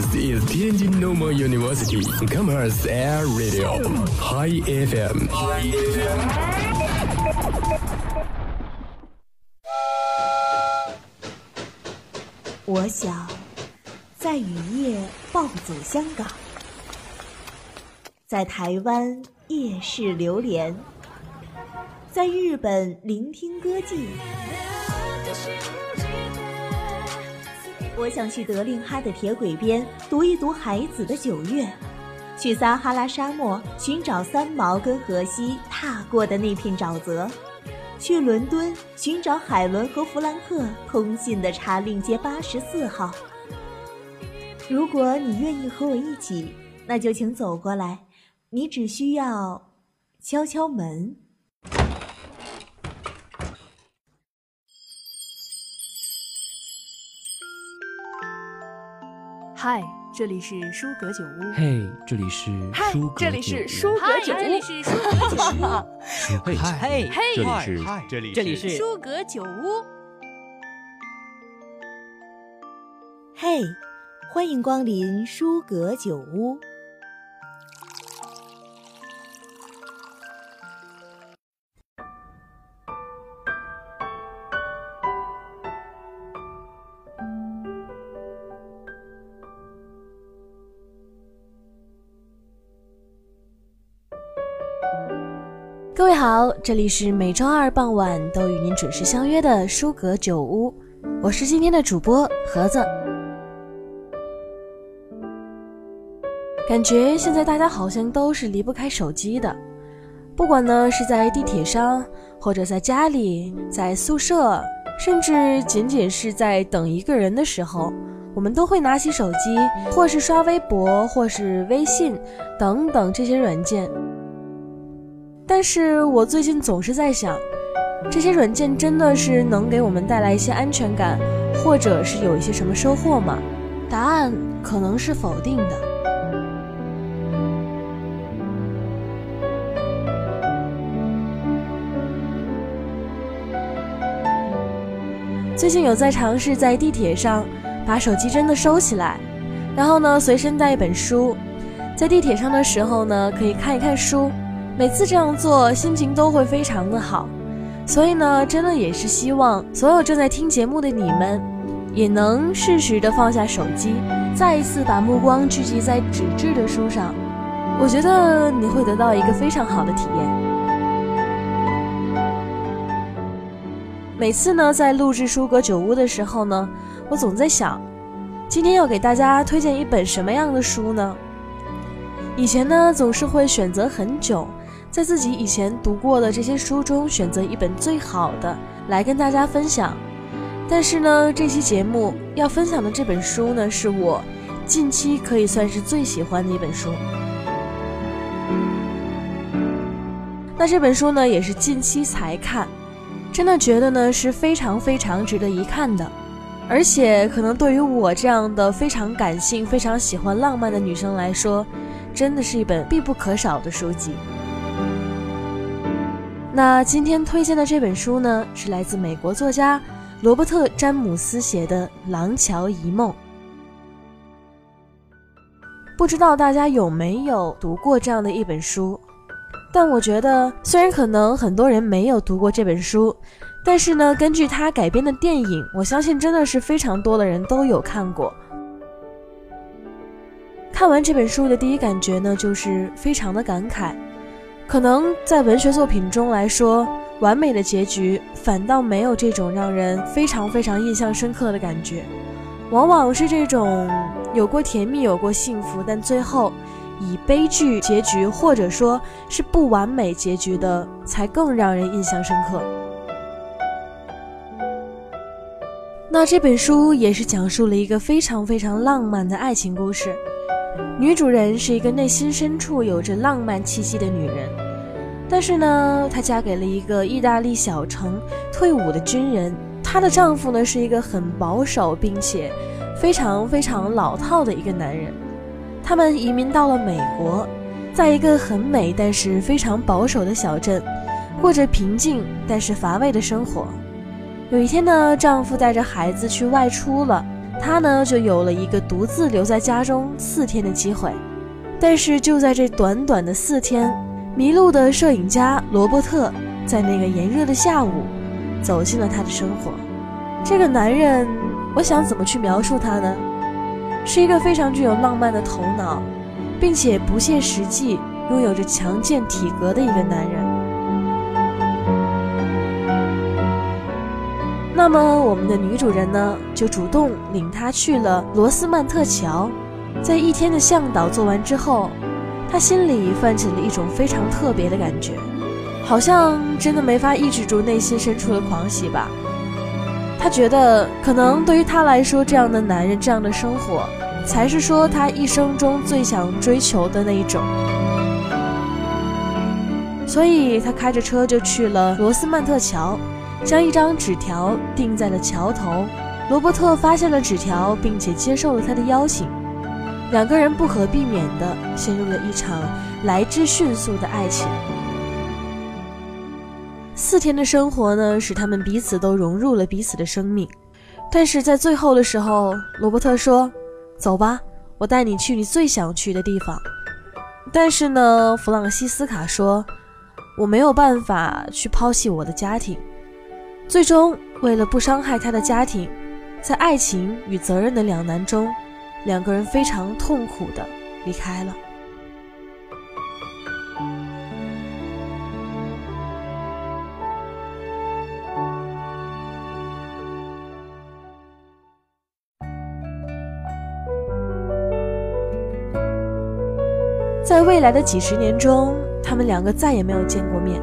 This is Tianjin Normal University Commerce Air Radio Hi FM。我想在雨夜暴走香港，在台湾夜市流连，在日本聆听歌妓。我想去德令哈的铁轨边读一读海子的九月，去撒哈拉沙漠寻找三毛跟荷西踏过的那片沼泽。去伦敦寻找海伦和弗兰克通信的查令街八十四号。如果你愿意和我一起，那就请走过来。你只需要敲敲门。嗨，这里是舒格酒屋。嘿，这里是嗨舒，格这里是舒格酒这里。是舒格酒屋，嘿，嘿嘿这里是这里这里是舒格酒屋。嘿，欢迎光临舒格酒屋。好，这里是每周二傍晚都与您准时相约的舒格酒屋，我是今天的主播盒子。感觉现在大家好像都是离不开手机的，不管呢是在地铁上，或者在家里，在宿舍，甚至仅仅是在等一个人的时候，我们都会拿起手机，或是刷微博，或是微信等等这些软件。但是我最近总是在想，这些软件真的是能给我们带来一些安全感，或者是有一些什么收获吗？答案可能是否定的。最近有在尝试在地铁上把手机真的收起来，然后呢随身带一本书，在地铁上的时候呢可以看一看书。每次这样做，心情都会非常的好，所以呢，真的也是希望所有正在听节目的你们，也能适时的放下手机，再一次把目光聚集在纸质的书上。我觉得你会得到一个非常好的体验。每次呢，在录制书阁酒屋的时候呢，我总在想，今天要给大家推荐一本什么样的书呢？以前呢，总是会选择很久。在自己以前读过的这些书中选择一本最好的来跟大家分享，但是呢，这期节目要分享的这本书呢，是我近期可以算是最喜欢的一本书。那这本书呢，也是近期才看，真的觉得呢是非常非常值得一看的，而且可能对于我这样的非常感性、非常喜欢浪漫的女生来说，真的是一本必不可少的书籍。那今天推荐的这本书呢，是来自美国作家罗伯特·詹姆斯写的《廊桥遗梦》。不知道大家有没有读过这样的一本书？但我觉得，虽然可能很多人没有读过这本书，但是呢，根据它改编的电影，我相信真的是非常多的人都有看过。看完这本书的第一感觉呢，就是非常的感慨。可能在文学作品中来说，完美的结局反倒没有这种让人非常非常印象深刻的感觉，往往是这种有过甜蜜、有过幸福，但最后以悲剧结局或者说是不完美结局的，才更让人印象深刻。那这本书也是讲述了一个非常非常浪漫的爱情故事。女主人是一个内心深处有着浪漫气息的女人，但是呢，她嫁给了一个意大利小城退伍的军人。她的丈夫呢是一个很保守并且非常非常老套的一个男人。他们移民到了美国，在一个很美但是非常保守的小镇，过着平静但是乏味的生活。有一天呢，丈夫带着孩子去外出了。她呢就有了一个独自留在家中四天的机会。但是就在这短短的四天，迷路的摄影家罗伯特在那个炎热的下午走进了他的生活。这个男人，我想怎么去描述他呢？是一个非常具有浪漫的头脑，并且不切实际、拥有着强健体格的一个男人。那么，我们的女主人呢，就主动领他去了罗斯曼特桥。在一天的向导做完之后，他心里泛起了一种非常特别的感觉，好像真的没法抑制住内心深处的狂喜吧。他觉得，可能对于他来说，这样的男人，这样的生活，才是说他一生中最想追求的那一种。所以他开着车就去了罗斯曼特桥，将一张纸条钉在了桥头。罗伯特发现了纸条，并且接受了他的邀请。两个人不可避免地陷入了一场来之迅速的爱情。四天的生活呢，使他们彼此都融入了彼此的生命。但是在最后的时候，罗伯特说：“走吧，我带你去你最想去的地方。”但是呢，弗朗西斯卡说：“我没有办法去抛弃我的家庭。”最终，为了不伤害他的家庭，在爱情与责任的两难中。两个人非常痛苦的离开了。在未来的几十年中，他们两个再也没有见过面。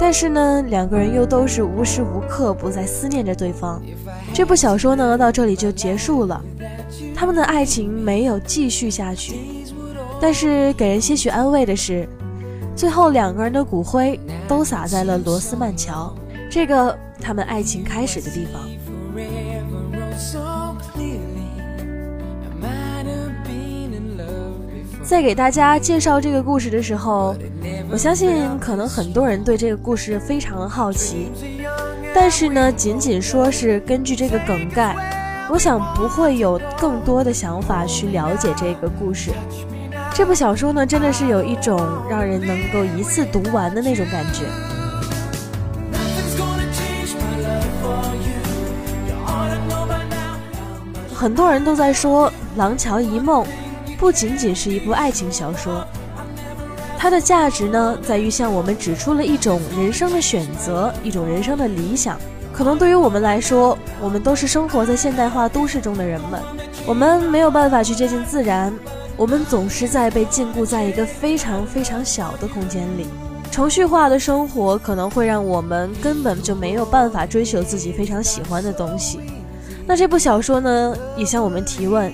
但是呢，两个人又都是无时无刻不在思念着对方。这部小说呢，到这里就结束了。他们的爱情没有继续下去，但是给人些许安慰的是，最后两个人的骨灰都撒在了罗斯曼桥，这个他们爱情开始的地方。在给大家介绍这个故事的时候，我相信可能很多人对这个故事非常的好奇，但是呢，仅仅说是根据这个梗概，我想不会有更多的想法去了解这个故事。这部小说呢，真的是有一种让人能够一次读完的那种感觉。很多人都在说《廊桥遗梦》。不仅仅是一部爱情小说，它的价值呢，在于向我们指出了一种人生的选择，一种人生的理想。可能对于我们来说，我们都是生活在现代化都市中的人们，我们没有办法去接近自然，我们总是在被禁锢在一个非常非常小的空间里。程序化的生活可能会让我们根本就没有办法追求自己非常喜欢的东西。那这部小说呢，也向我们提问。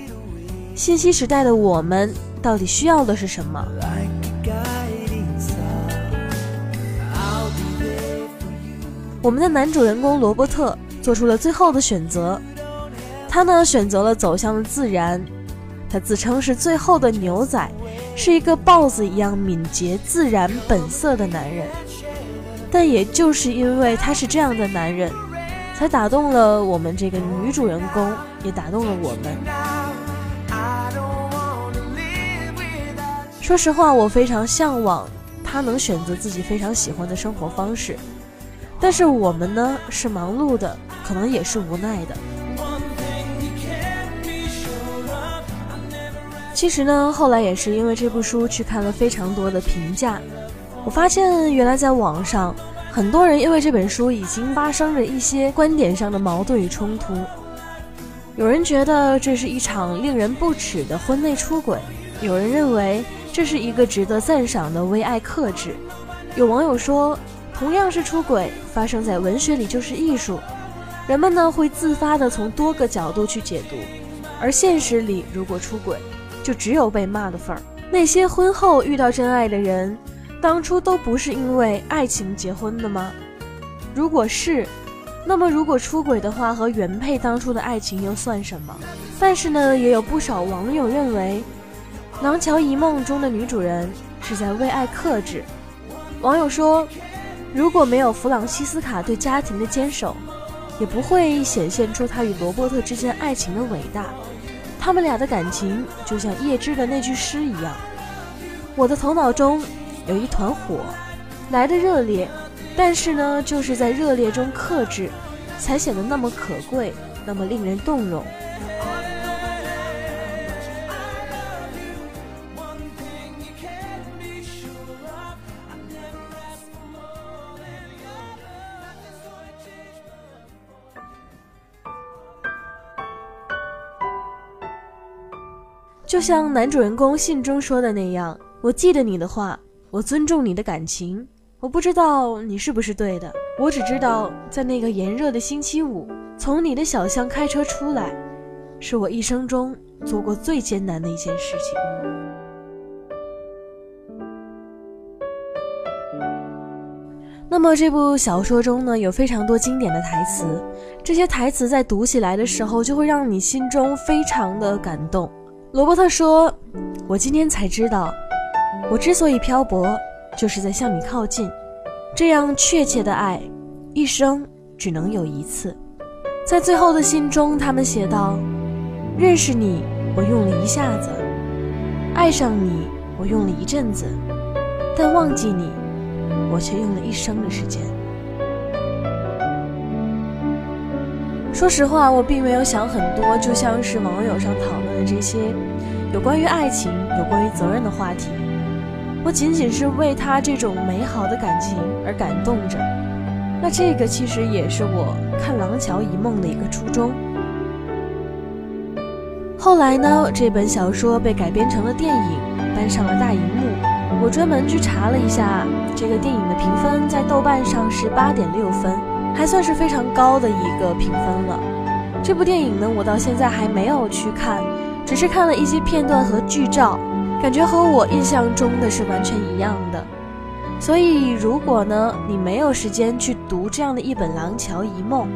信息时代的我们到底需要的是什么？我们的男主人公罗伯特做出了最后的选择，他呢选择了走向了自然。他自称是最后的牛仔，是一个豹子一样敏捷、自然、本色的男人。但也就是因为他是这样的男人，才打动了我们这个女主人公，也打动了我们。说实话，我非常向往他能选择自己非常喜欢的生活方式，但是我们呢是忙碌的，可能也是无奈的。其实呢，后来也是因为这部书去看了非常多的评价，我发现原来在网上很多人因为这本书已经发生着一些观点上的矛盾与冲突。有人觉得这是一场令人不齿的婚内出轨，有人认为。这是一个值得赞赏的为爱克制。有网友说，同样是出轨，发生在文学里就是艺术。人们呢会自发的从多个角度去解读，而现实里如果出轨，就只有被骂的份儿。那些婚后遇到真爱的人，当初都不是因为爱情结婚的吗？如果是，那么如果出轨的话，和原配当初的爱情又算什么？但是呢，也有不少网友认为。《廊桥遗梦》中的女主人是在为爱克制。网友说，如果没有弗朗西斯卡对家庭的坚守，也不会显现出他与罗伯特之间爱情的伟大。他们俩的感情就像叶芝的那句诗一样：“我的头脑中有一团火，来的热烈，但是呢，就是在热烈中克制，才显得那么可贵，那么令人动容。”像男主人公信中说的那样，我记得你的话，我尊重你的感情。我不知道你是不是对的，我只知道在那个炎热的星期五，从你的小巷开车出来，是我一生中做过最艰难的一件事情。那么这部小说中呢，有非常多经典的台词，这些台词在读起来的时候，就会让你心中非常的感动。罗伯特说：“我今天才知道，我之所以漂泊，就是在向你靠近。这样确切的爱，一生只能有一次。”在最后的信中，他们写道：“认识你，我用了一下子；爱上你，我用了一阵子；但忘记你，我却用了一生的时间。”说实话，我并没有想很多，就像是网友上讨论的这些有关于爱情、有关于责任的话题。我仅仅是为他这种美好的感情而感动着。那这个其实也是我看《廊桥遗梦》的一个初衷。后来呢，这本小说被改编成了电影，搬上了大荧幕。我专门去查了一下这个电影的评分，在豆瓣上是八点六分。还算是非常高的一个评分了。这部电影呢，我到现在还没有去看，只是看了一些片段和剧照，感觉和我印象中的是完全一样的。所以，如果呢你没有时间去读这样的一本《廊桥遗梦》，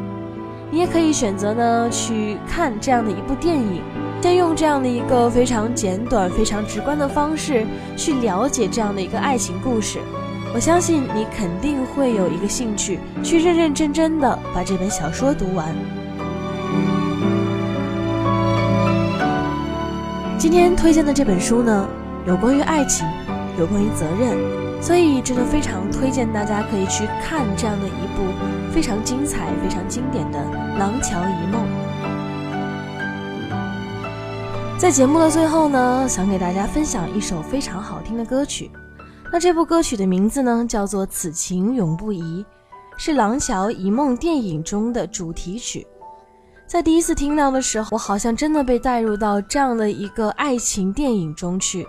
你也可以选择呢去看这样的一部电影，先用这样的一个非常简短、非常直观的方式去了解这样的一个爱情故事。我相信你肯定会有一个兴趣，去认认真真的把这本小说读完。今天推荐的这本书呢，有关于爱情，有关于责任，所以真的非常推荐大家可以去看这样的一部非常精彩、非常经典的《廊桥遗梦》。在节目的最后呢，想给大家分享一首非常好听的歌曲。那这部歌曲的名字呢，叫做《此情永不移》，是《廊桥遗梦》电影中的主题曲。在第一次听到的时候，我好像真的被带入到这样的一个爱情电影中去。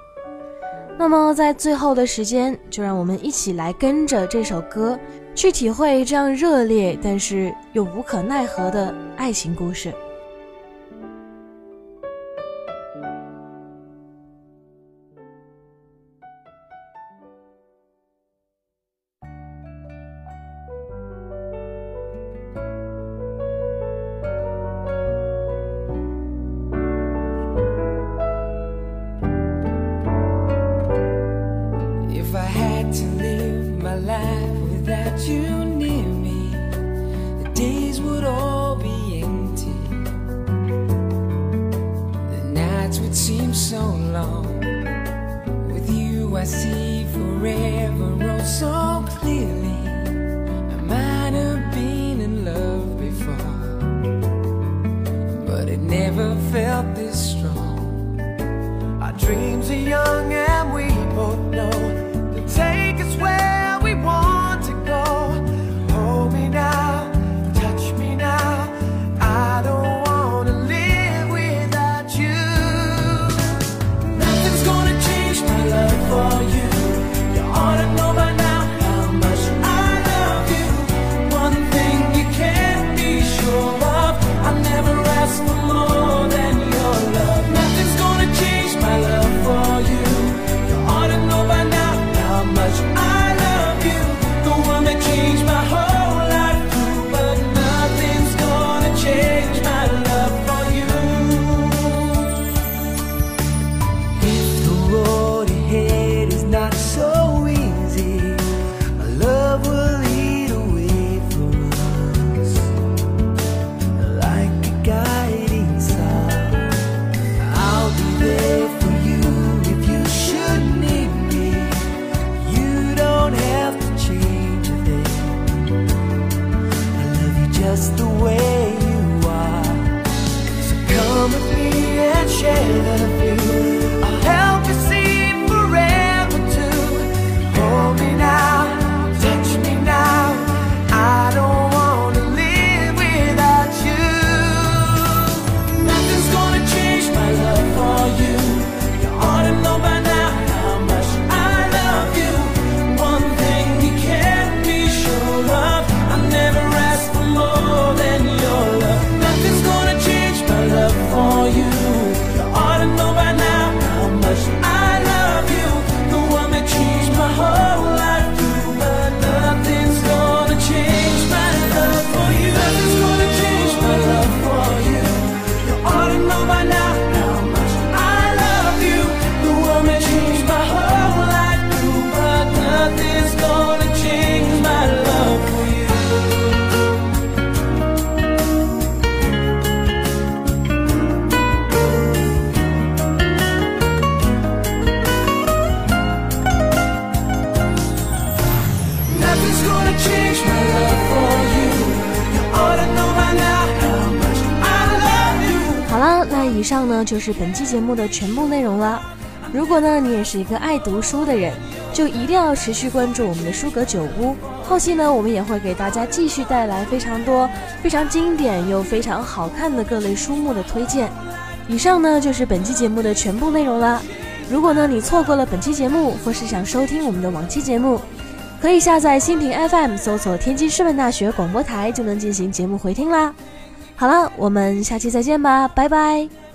那么在最后的时间，就让我们一起来跟着这首歌，去体会这样热烈但是又无可奈何的爱情故事。you near me, the days would all be empty. The nights would seem so long. With you, I see forever oh so clearly. I might have been in love before, but it never felt this 呢就是本期节目的全部内容了。如果呢你也是一个爱读书的人，就一定要持续关注我们的书阁酒屋。后期呢，我们也会给大家继续带来非常多、非常经典又非常好看的各类书目的推荐。以上呢就是本期节目的全部内容了。如果呢你错过了本期节目，或是想收听我们的往期节目，可以下载蜻蜓 FM 搜索天津师范大学广播台，就能进行节目回听啦。好了，我们下期再见吧，拜拜。